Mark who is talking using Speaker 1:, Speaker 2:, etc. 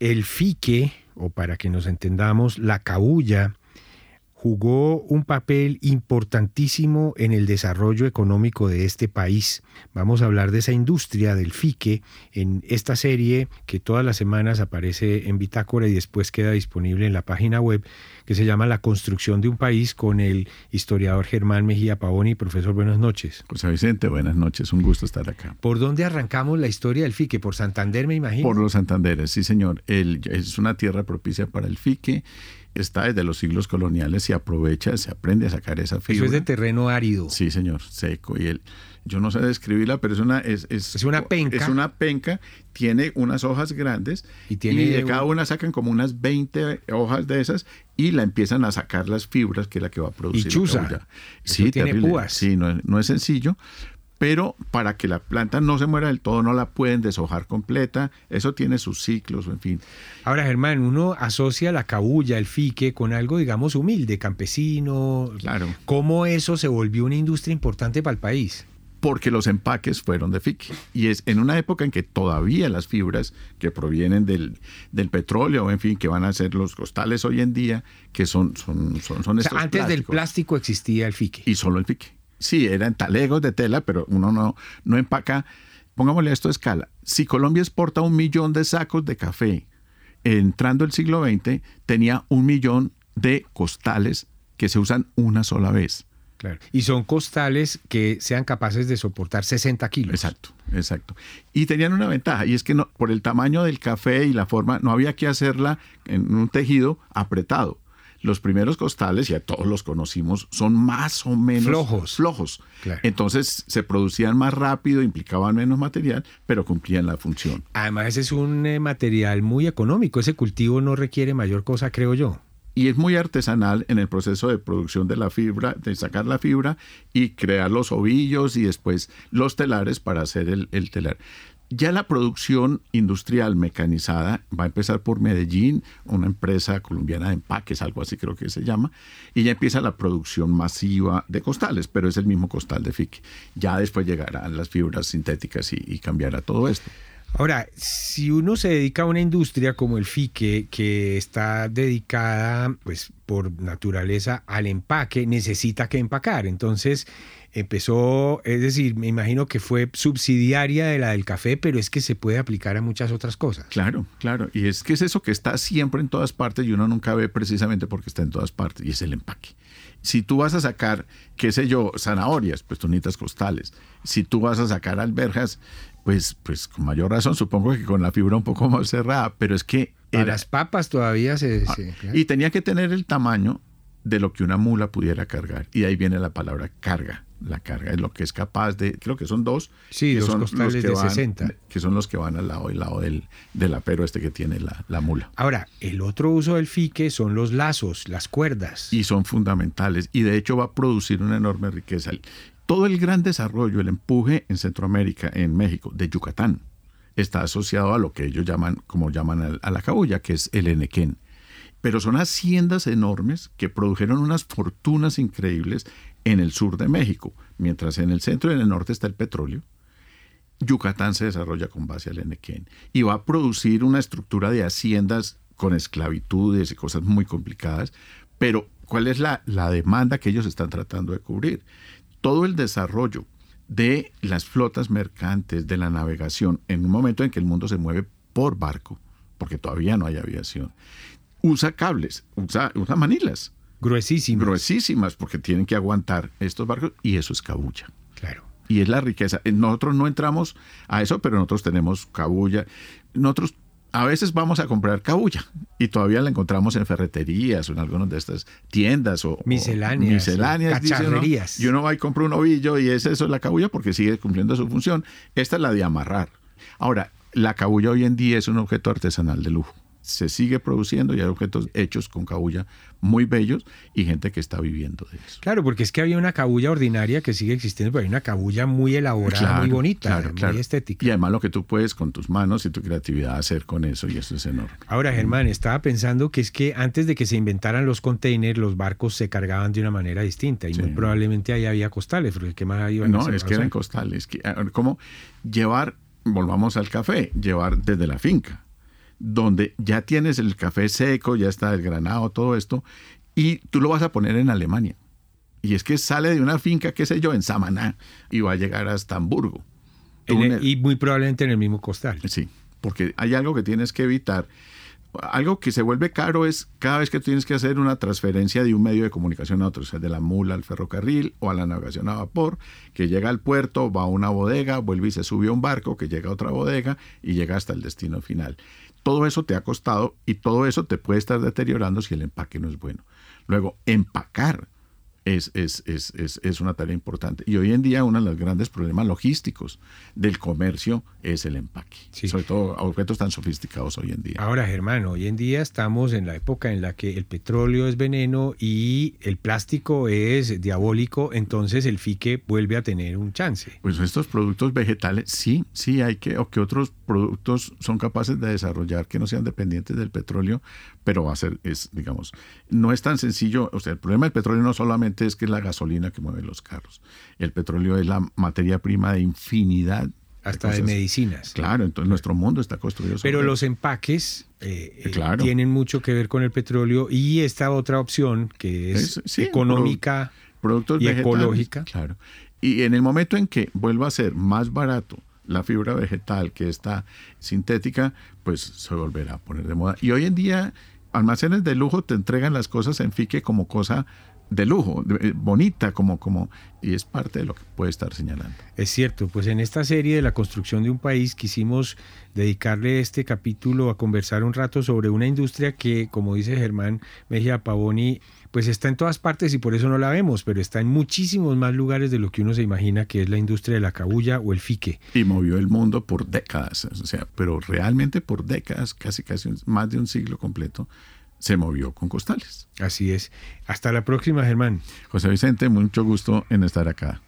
Speaker 1: el fique, o para que nos entendamos, la cabulla, jugó un papel importantísimo en el desarrollo económico de este país. Vamos a hablar de esa industria del fique en esta serie que todas las semanas aparece en Bitácora y después queda disponible en la página web que se llama La construcción de un país con el historiador Germán Mejía Pavoni. Profesor, buenas noches.
Speaker 2: José Vicente, buenas noches, un gusto estar acá.
Speaker 1: ¿Por dónde arrancamos la historia del fique? ¿Por Santander, me imagino?
Speaker 2: Por los Santanderes, sí señor. es una tierra propicia para el fique está desde los siglos coloniales, se aprovecha, se aprende a sacar esa fibra.
Speaker 1: Eso es de terreno árido.
Speaker 2: Sí, señor, seco. Y el, yo no sé describirla, pero es una... Es,
Speaker 1: es, una penca.
Speaker 2: Es una penca, tiene unas hojas grandes y, tiene de cada una sacan como unas 20 hojas de esas y la empiezan a sacar las fibras, que es la que va a producir.
Speaker 1: Y chuza.
Speaker 2: Sí, tiene púas. Sí, no, no es sencillo, pero para que la planta no se muera del todo, no la pueden deshojar completa, eso tiene sus ciclos, en fin.
Speaker 1: Ahora, Germán, uno asocia la cabulla, el fique, con algo, digamos, humilde, campesino.
Speaker 2: Claro.
Speaker 1: ¿Cómo eso se volvió una industria importante para el país?
Speaker 2: Porque los empaques fueron de fique. Y es en una época en que todavía las fibras que provienen del, del petróleo, en fin, que van a ser los costales hoy en día, que son, son, son, son
Speaker 1: Antes del plástico existía el fique.
Speaker 2: Y solo el fique sí, eran talegos de tela, pero uno no, no empaca. Pongámosle esto a escala. Si Colombia exporta un millón de sacos de café, entrando el siglo XX, tenía un millón de costales que se usan una sola vez.
Speaker 1: Claro. Y son costales que sean capaces de soportar 60 kilos.
Speaker 2: Exacto, exacto. Y tenían una ventaja, y es que no, por el tamaño del café y la forma, no había que hacerla en un tejido apretado los primeros costales, ya todos los conocimos, son más o menos
Speaker 1: flojos.
Speaker 2: flojos. Entonces se producían más rápido, implicaban menos material, pero cumplían la función.
Speaker 1: Además, ese es un eh, material muy económico. Ese cultivo no requiere mayor cosa, creo yo.
Speaker 2: Y es muy artesanal en el proceso de producción de la fibra, de sacar la fibra y crear los ovillos y después los telares para hacer el, el telar. Ya la producción industrial mecanizada va a empezar por Medellín, una empresa colombiana de empaques, algo así creo que se llama, y ya empieza la producción masiva de costales, pero es el mismo costal de fique. Ya después llegarán las fibras sintéticas y, y cambiará todo esto.
Speaker 1: Ahora, si uno se dedica a una industria como el FIQUE, que está dedicada, pues por naturaleza, al empaque, necesita que empacar. Entonces, empezó, es decir, me imagino que fue subsidiaria de la del café, pero es que se puede aplicar a muchas otras cosas.
Speaker 2: Claro, claro. Y es que es eso que está siempre en todas partes y uno nunca ve precisamente porque está en todas partes, y es el empaque. Si tú vas a sacar, qué sé yo, zanahorias, pues tú costales. Si tú vas a sacar alberjas, pues, pues con mayor razón, supongo que con la fibra un poco más cerrada, pero es que...
Speaker 1: las papas todavía se...
Speaker 2: Ah, y tenía que tener el tamaño de lo que una mula pudiera cargar. Y ahí viene la palabra carga la carga es lo que es capaz de, creo que son dos.
Speaker 1: Sí,
Speaker 2: que
Speaker 1: dos
Speaker 2: son
Speaker 1: costales los que de van, 60.
Speaker 2: Que son los que van al lado, lado del, del apero este que tiene la, la, mula.
Speaker 1: Ahora, el otro uso del fique son los lazos, las cuerdas.
Speaker 2: Y son fundamentales y de hecho va a producir una enorme riqueza. Todo el gran desarrollo, el empuje en Centroamérica, en México, de Yucatán, está asociado a lo que ellos llaman, como llaman a la cabulla, que es el enequén pero son haciendas enormes que produjeron unas fortunas increíbles en el sur de México, mientras en el centro y en el norte está el petróleo. Yucatán se desarrolla con base al Enequén y va a producir una estructura de haciendas con esclavitudes y cosas muy complicadas, pero ¿cuál es la, la demanda que ellos están tratando de cubrir? Todo el desarrollo de las flotas mercantes, de la navegación, en un momento en que el mundo se mueve por barco, porque todavía no hay aviación, usa cables, usa, usa manilas.
Speaker 1: Gruesísimas.
Speaker 2: Gruesísimas, porque tienen que aguantar estos barcos y eso es cabulla.
Speaker 1: Claro.
Speaker 2: Y es la riqueza. Nosotros no entramos a eso, pero nosotros tenemos cabulla. Nosotros a veces vamos a comprar cabulla y todavía la encontramos en ferreterías o en algunas de estas tiendas o
Speaker 1: misceláneas,
Speaker 2: misceláneas
Speaker 1: cacharrerías.
Speaker 2: y uno va y compra un ovillo y es eso la cabulla porque sigue cumpliendo su función. Esta es la de amarrar. Ahora, la cabulla hoy en día es un objeto artesanal de lujo se sigue produciendo y hay objetos hechos con cabulla muy bellos y gente que está viviendo de eso.
Speaker 1: Claro, porque es que había una cabulla ordinaria que sigue existiendo, pero hay una cabulla muy elaborada, muy bonita, muy estética.
Speaker 2: Y además lo que tú puedes con tus manos y tu creatividad hacer con eso y eso es enorme.
Speaker 1: Ahora, Germán, estaba pensando que es que antes de que se inventaran los containers, los barcos se cargaban de una manera distinta y muy probablemente ahí había costales, porque ¿qué más
Speaker 2: iban No, es que eran costales. ¿Cómo llevar, volvamos al café, llevar desde la finca donde ya tienes el café seco, ya está el granado, todo esto, y tú lo vas a poner en Alemania. Y es que sale de una finca, qué sé yo, en Samaná, y va a llegar hasta Hamburgo.
Speaker 1: y muy probablemente en el mismo costal.
Speaker 2: Sí, porque hay algo que tienes que evitar algo que se vuelve caro es cada vez que tienes que hacer una transferencia de un medio de comunicación a otro, o sea, de la mula al ferrocarril o a la navegación a vapor, que llega al puerto, va a una bodega, vuelve y se sube a un barco, que llega a otra bodega y llega hasta el destino final. Todo eso te ha costado y todo eso te puede estar deteriorando si el empaque no es bueno. Luego, empacar es, es, es, es, una tarea importante. Y hoy en día uno de los grandes problemas logísticos del comercio es el empaque. Sobre todo objetos tan sofisticados hoy en día.
Speaker 1: Ahora, Germán, hoy en día estamos en la época en la que el petróleo es veneno y el plástico es diabólico, entonces el fique vuelve a tener un chance.
Speaker 2: Pues estos productos vegetales, sí, sí hay que, o que otros productos son capaces de desarrollar que no sean dependientes del petróleo, pero va a ser, es, digamos, no es tan sencillo. O sea, el problema del petróleo no solamente es que es la gasolina que mueve los carros. El petróleo es la materia prima de infinidad.
Speaker 1: Hasta de, medicinas.
Speaker 2: Claro, entonces nuestro mundo está construido
Speaker 1: sobre Pero los empaques eh, eh, tienen mucho que ver con el petróleo y esta otra opción que es, económica y ecológica.
Speaker 2: Claro. Y en el momento en que vuelva a ser más barato la fibra vegetal que está sintética, pues se volverá a poner de moda. Y hoy en día almacenes de lujo te entregan las cosas en fique como cosa de lujo, eh, bonita, como, como, y es parte de lo que puede estar señalando.
Speaker 1: Es cierto, pues en esta serie de la construcción de un país quisimos dedicarle este capítulo a conversar un rato sobre una industria que, como dice Germán Mejía Pavoni, pues está en todas partes y por eso no la vemos, pero está en muchísimos más lugares de lo que uno se imagina que es la industria de la cabulla o el fique.
Speaker 2: Y movió el mundo por décadas, o sea, pero realmente por décadas, casi casi más de un siglo completo, se movió con costales.
Speaker 1: Así es. Hasta la próxima, Germán.
Speaker 2: José Vicente, mucho gusto en estar acá.